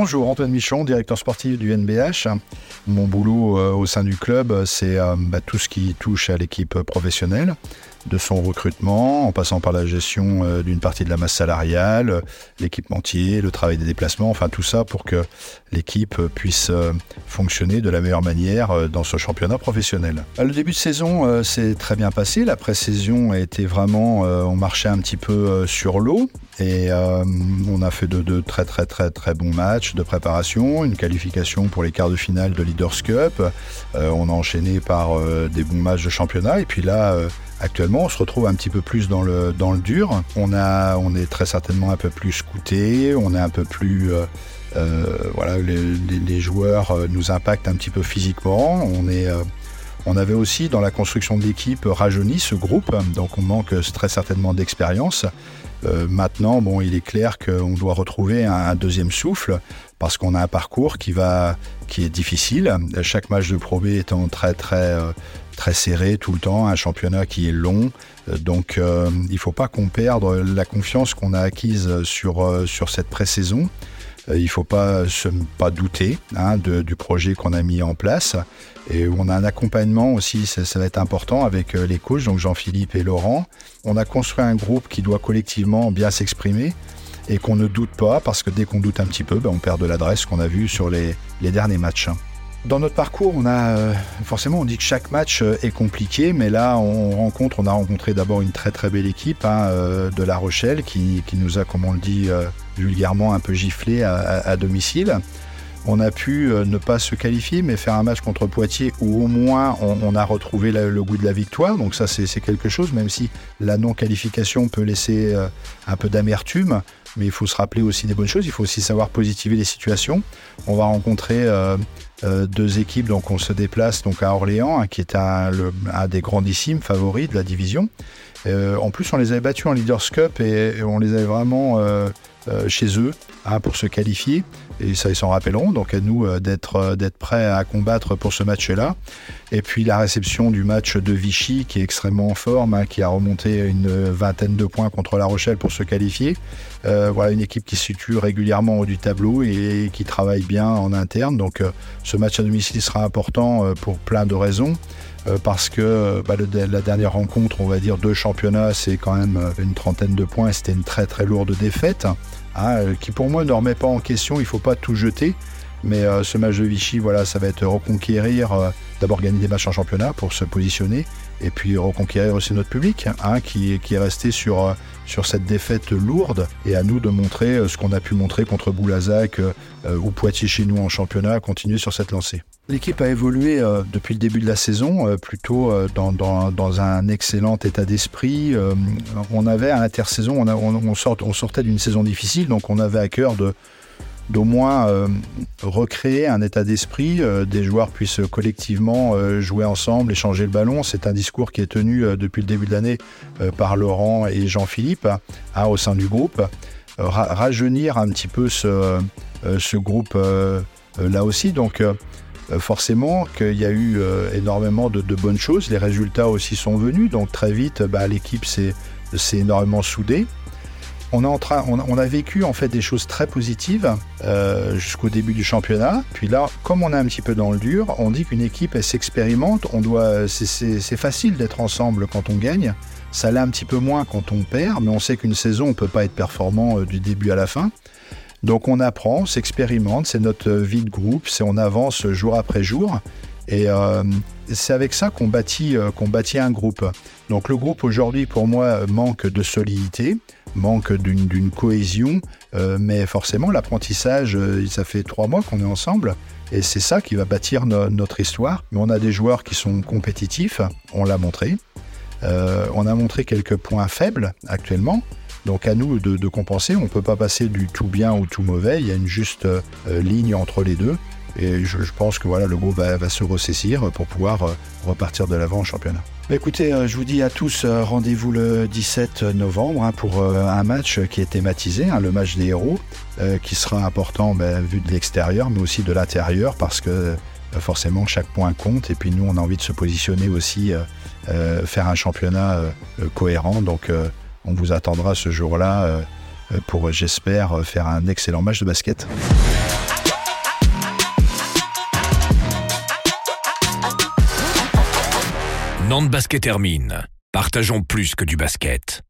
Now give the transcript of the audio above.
Bonjour, Antoine Michon, directeur sportif du NBH. Mon boulot euh, au sein du club, c'est euh, bah, tout ce qui touche à l'équipe professionnelle, de son recrutement, en passant par la gestion euh, d'une partie de la masse salariale, l'équipementier, le travail des déplacements, enfin tout ça pour que l'équipe puisse fonctionner de la meilleure manière dans ce championnat professionnel. Le début de saison s'est très bien passé, la pré-saison a été vraiment, on marchait un petit peu sur l'eau et on a fait de, de très très très très bons matchs de préparation, une qualification pour les quarts de finale de Leaders Cup. Euh, on a enchaîné par euh, des bons matchs de championnat. Et puis là, euh, actuellement, on se retrouve un petit peu plus dans le, dans le dur. On, est très certainement un peu plus scouté. On est un peu plus... voilà, les, joueurs nous impactent un petit peu physiquement. On est... On avait aussi dans la construction de l'équipe rajeuni ce groupe, donc on manque très certainement d'expérience. Euh, maintenant, il est clair qu'on doit retrouver un, deuxième souffle parce qu'on a un parcours qui va, qui est difficile. Chaque match de Pro B étant très très euh, serré tout le temps, un championnat qui est long. Euh, donc, il ne faut pas qu'on perde la confiance qu'on a acquise sur sur cette pré-saison. Il ne faut pas se douter hein, du projet qu'on a mis en place. Et on a un accompagnement aussi, ça, va être important avec les coachs, donc Jean-Philippe et Laurent. On a construit un groupe qui doit collectivement bien s'exprimer et qu'on ne doute pas, parce que dès qu'on doute un petit peu, ben, on perd de l'adresse qu'on a vu sur les, derniers matchs. Dans notre parcours, on a euh, forcément on dit que chaque match euh, est compliqué, mais là on rencontre, on a rencontré d'abord une très très belle équipe hein, euh, de La Rochelle qui, nous a, comme on le dit vulgairement, un peu giflé à domicile on a pu ne pas se qualifier, mais faire un match contre Poitiers où au moins on, a retrouvé le goût de la victoire. Donc ça, c'est quelque chose, même si la non-qualification peut laisser un peu d'amertume. Mais il faut se rappeler aussi des bonnes choses. Il faut aussi savoir positiver les situations. On va rencontrer deux équipes. Donc on se déplace donc à Orléans, hein, qui est un, des grandissimes favoris de la division. en plus, on les avait battus en Leaders Cup et, on les avait vraiment chez eux hein, pour se qualifier et ça ils s'en rappelleront. Donc à nous euh, d'être euh, d'être prêts à combattre pour ce match-là. Et puis la réception du match de Vichy qui est extrêmement en forme, hein, qui a remonté une vingtaine de points contre La Rochelle pour se qualifier. Euh, voilà une équipe qui se situe régulièrement au haut du tableau et, qui travaille bien en interne. Donc ce match à domicile sera important pour plein de raisons. parce que bah, la dernière rencontre, on va dire, de championnat, c'est quand même une trentaine de points. C'était une très très lourde défaite. Hein, euh, qui pour moi ne remet pas en question, il ne faut pas tout jeter. Mais euh, ce match de Vichy, voilà, ça va être reconquérir, euh, d'abord gagner des matchs en championnat pour se positionner, et puis reconquérir aussi notre public, hein, qui, est resté sur, sur cette défaite lourde, et à nous de montrer ce qu'on a pu montrer contre Boulazac ou Poitiers chez nous en championnat, continuer sur cette lancée. L'équipe a évolué depuis le début de la saison, plutôt dans, dans, un excellent état d'esprit. on avait à l'intersaison, on, on, on sortait d'une saison difficile, donc on avait à cœur de d'au moins euh, recréer un état d'esprit, euh, des joueurs puissent collectivement euh, jouer ensemble, échanger le ballon. C'est un discours qui est tenu depuis le début de l'année par Laurent et Jean-Philippe hein, au sein du groupe. rajeunir un petit peu ce, ce groupe là aussi. Donc forcément qu'il y a eu énormément de, bonnes choses. Les résultats aussi sont venus. Donc très vite, bah, l'équipe s'est énormément soudée on, a vécu en fait des choses très positives euh, jusqu'au début du championnat. Puis là, comme on est un petit peu dans le dur, on dit qu'une équipe elle s'expérimente. On doit, c'est facile d'être ensemble quand on gagne. Ça l'est un petit peu moins quand on perd, mais on sait qu'une saison on peut pas être performant euh, du début à la fin. Donc on apprend, on s'expérimente, c'est notre vie de groupe, c'est on avance jour après jour. Et euh, c'est avec ça qu'on bâtit, qu'on bâtit un groupe. Donc le groupe aujourd'hui, pour moi, manque de solidité manque d'une cohésion, euh, mais forcément l'apprentissage, euh, ça fait trois mois qu'on est ensemble. Et c'est ça qui va bâtir notre histoire. Mais on a des joueurs qui sont compétitifs, on l'a montré. Euh, on a montré quelques points faibles actuellement. Donc à nous de, compenser. On ne peut pas passer du tout bien ou tout mauvais. Il y a une juste ligne entre les deux. Et je, pense que voilà, le groupe va, se ressaisir pour pouvoir repartir de l'avant en championnat. Bah, écoutez, euh, je vous dis à tous, euh, rendez-vous le 17 novembre hein, pour euh, un match qui est thématisé, hein, le match des héros, qui sera important bah, vu de l'extérieur, mais aussi de l'intérieur, parce que forcément chaque point compte. Et puis nous, on a envie de se positionner aussi, faire un championnat cohérent. Donc on vous attendra ce jour-là pour, j'espère, faire un excellent match de basket. Nantes Basket termine. Partageons plus que du basket.